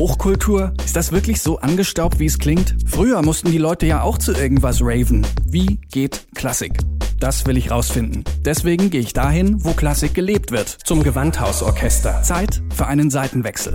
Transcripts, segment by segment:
Hochkultur? Ist das wirklich so angestaubt, wie es klingt? Früher mussten die Leute ja auch zu irgendwas raven. Wie geht Klassik? Das will ich rausfinden. Deswegen gehe ich dahin, wo Klassik gelebt wird. Zum Gewandhausorchester. Zeit für einen Seitenwechsel.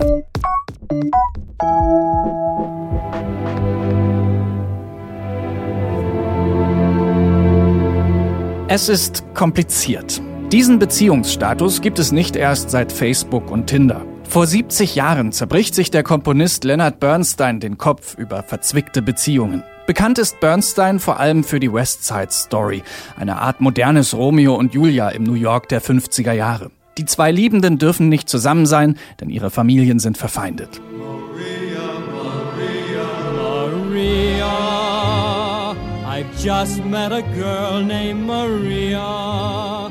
Es ist kompliziert. Diesen Beziehungsstatus gibt es nicht erst seit Facebook und Tinder. Vor 70 Jahren zerbricht sich der Komponist Leonard Bernstein den Kopf über verzwickte Beziehungen. Bekannt ist Bernstein vor allem für die West Side Story, eine Art modernes Romeo und Julia im New York der 50er Jahre. Die zwei Liebenden dürfen nicht zusammen sein, denn ihre Familien sind verfeindet. Maria, Maria, Maria,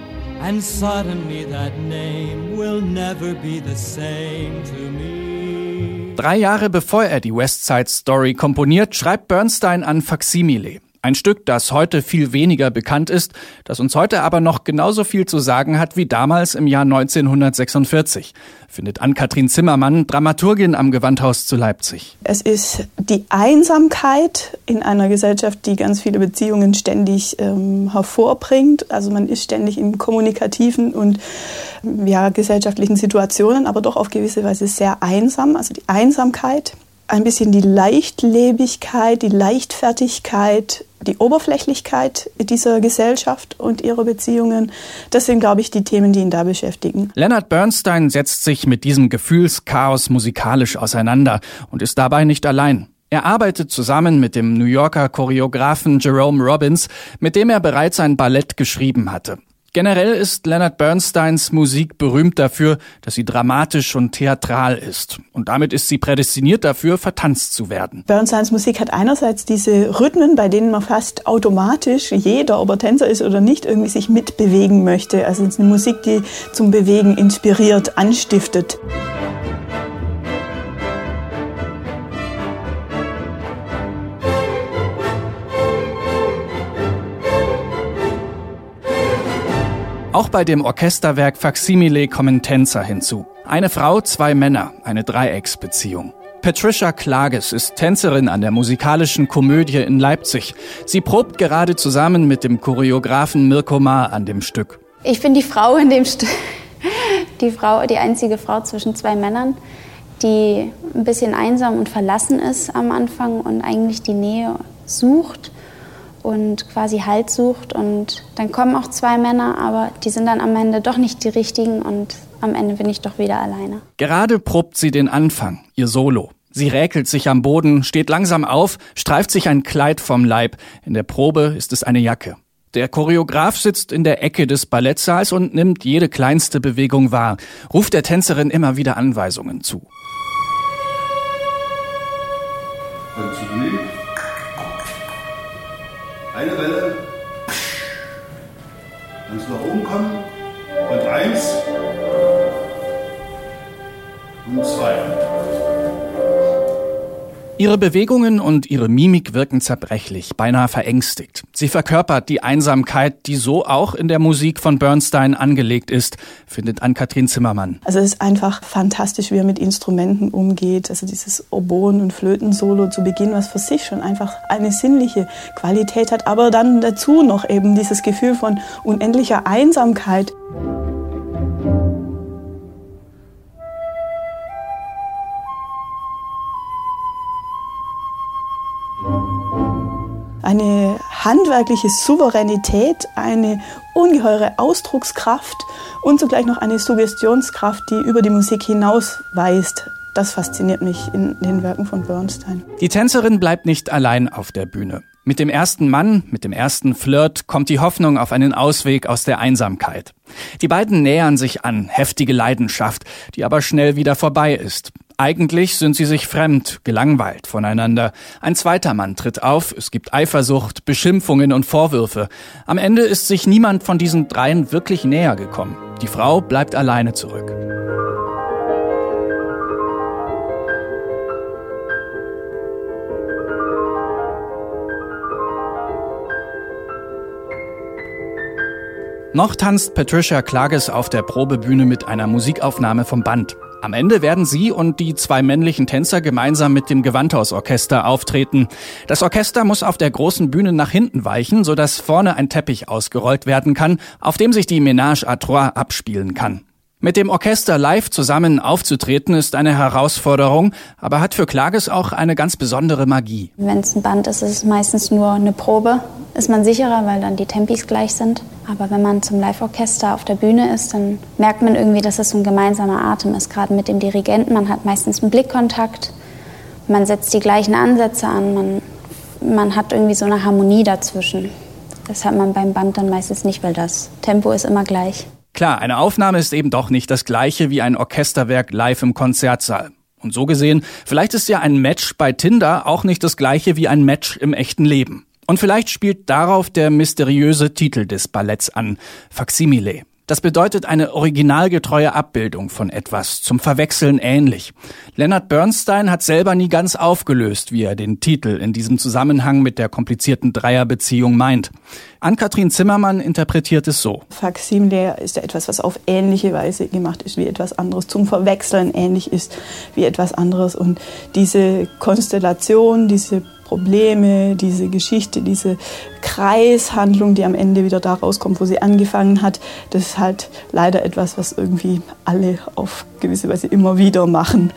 And suddenly that name will never be the same to me. Drei Jahre bevor er die West Side Story komponiert, schreibt Bernstein an Facsimile. Ein Stück, das heute viel weniger bekannt ist, das uns heute aber noch genauso viel zu sagen hat wie damals im Jahr 1946, findet Ann-Kathrin Zimmermann, Dramaturgin am Gewandhaus zu Leipzig. Es ist die Einsamkeit in einer Gesellschaft, die ganz viele Beziehungen ständig ähm, hervorbringt. Also man ist ständig in kommunikativen und ja, gesellschaftlichen Situationen, aber doch auf gewisse Weise sehr einsam. Also die Einsamkeit ein bisschen die Leichtlebigkeit, die Leichtfertigkeit, die Oberflächlichkeit dieser Gesellschaft und ihrer Beziehungen. Das sind, glaube ich, die Themen, die ihn da beschäftigen. Leonard Bernstein setzt sich mit diesem Gefühlschaos musikalisch auseinander und ist dabei nicht allein. Er arbeitet zusammen mit dem New Yorker Choreografen Jerome Robbins, mit dem er bereits ein Ballett geschrieben hatte. Generell ist Leonard Bernsteins Musik berühmt dafür, dass sie dramatisch und theatral ist. Und damit ist sie prädestiniert dafür, vertanzt zu werden. Bernsteins Musik hat einerseits diese Rhythmen, bei denen man fast automatisch jeder, ob er Tänzer ist oder nicht, irgendwie sich mitbewegen möchte. Also es ist eine Musik, die zum Bewegen inspiriert, anstiftet. Auch bei dem Orchesterwerk Facsimile kommen Tänzer hinzu. Eine Frau, zwei Männer, eine Dreiecksbeziehung. Patricia Klages ist Tänzerin an der musikalischen Komödie in Leipzig. Sie probt gerade zusammen mit dem Choreografen Mirko Maar an dem Stück. Ich bin die Frau in dem Stück. Die Frau, die einzige Frau zwischen zwei Männern, die ein bisschen einsam und verlassen ist am Anfang und eigentlich die Nähe sucht und quasi Halt sucht. Und dann kommen auch zwei Männer, aber die sind dann am Ende doch nicht die richtigen und am Ende bin ich doch wieder alleine. Gerade probt sie den Anfang, ihr Solo. Sie räkelt sich am Boden, steht langsam auf, streift sich ein Kleid vom Leib. In der Probe ist es eine Jacke. Der Choreograf sitzt in der Ecke des Ballettsaals und nimmt jede kleinste Bewegung wahr, ruft der Tänzerin immer wieder Anweisungen zu. Eine Welle, ganz nach oben kommen und eins und zwei. Ihre Bewegungen und ihre Mimik wirken zerbrechlich, beinahe verängstigt. Sie verkörpert die Einsamkeit, die so auch in der Musik von Bernstein angelegt ist, findet Ann-Kathrin Zimmermann. Also es ist einfach fantastisch, wie er mit Instrumenten umgeht. Also dieses Oboen- und Flötensolo zu Beginn, was für sich schon einfach eine sinnliche Qualität hat, aber dann dazu noch eben dieses Gefühl von unendlicher Einsamkeit. Eine handwerkliche Souveränität, eine ungeheure Ausdruckskraft und zugleich noch eine Suggestionskraft, die über die Musik hinausweist. Das fasziniert mich in den Werken von Bernstein. Die Tänzerin bleibt nicht allein auf der Bühne. Mit dem ersten Mann, mit dem ersten Flirt kommt die Hoffnung auf einen Ausweg aus der Einsamkeit. Die beiden nähern sich an, heftige Leidenschaft, die aber schnell wieder vorbei ist. Eigentlich sind sie sich fremd, gelangweilt voneinander. Ein zweiter Mann tritt auf, es gibt Eifersucht, Beschimpfungen und Vorwürfe. Am Ende ist sich niemand von diesen dreien wirklich näher gekommen. Die Frau bleibt alleine zurück. Noch tanzt Patricia Klages auf der Probebühne mit einer Musikaufnahme vom Band. Am Ende werden sie und die zwei männlichen Tänzer gemeinsam mit dem Gewandhausorchester auftreten. Das Orchester muss auf der großen Bühne nach hinten weichen, sodass vorne ein Teppich ausgerollt werden kann, auf dem sich die Ménage à Trois abspielen kann. Mit dem Orchester live zusammen aufzutreten ist eine Herausforderung, aber hat für Klages auch eine ganz besondere Magie. Wenn es ein Band ist, ist es meistens nur eine Probe. Ist man sicherer, weil dann die Tempis gleich sind. Aber wenn man zum Live-Orchester auf der Bühne ist, dann merkt man irgendwie, dass es so ein gemeinsamer Atem ist. Gerade mit dem Dirigenten, man hat meistens einen Blickkontakt, man setzt die gleichen Ansätze an, man, man hat irgendwie so eine Harmonie dazwischen. Das hat man beim Band dann meistens nicht, weil das Tempo ist immer gleich. Klar, eine Aufnahme ist eben doch nicht das gleiche wie ein Orchesterwerk live im Konzertsaal. Und so gesehen, vielleicht ist ja ein Match bei Tinder auch nicht das gleiche wie ein Match im echten Leben. Und vielleicht spielt darauf der mysteriöse Titel des Balletts an, Facsimile. Das bedeutet eine originalgetreue Abbildung von etwas, zum Verwechseln ähnlich. Leonard Bernstein hat selber nie ganz aufgelöst, wie er den Titel in diesem Zusammenhang mit der komplizierten Dreierbeziehung meint. Ann-Kathrin Zimmermann interpretiert es so. Faksimile ist ja etwas, was auf ähnliche Weise gemacht ist wie etwas anderes, zum Verwechseln ähnlich ist wie etwas anderes. Und diese Konstellation, diese Probleme, diese Geschichte, diese Kreishandlung, die am Ende wieder da rauskommt, wo sie angefangen hat, das ist halt leider etwas, was irgendwie alle auf gewisse Weise immer wieder machen.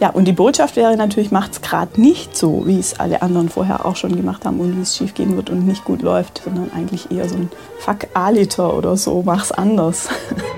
Ja, und die Botschaft wäre natürlich, macht es gerade nicht so, wie es alle anderen vorher auch schon gemacht haben und wie es schief gehen wird und nicht gut läuft, sondern eigentlich eher so ein Fuck A-Liter oder so, mach's anders.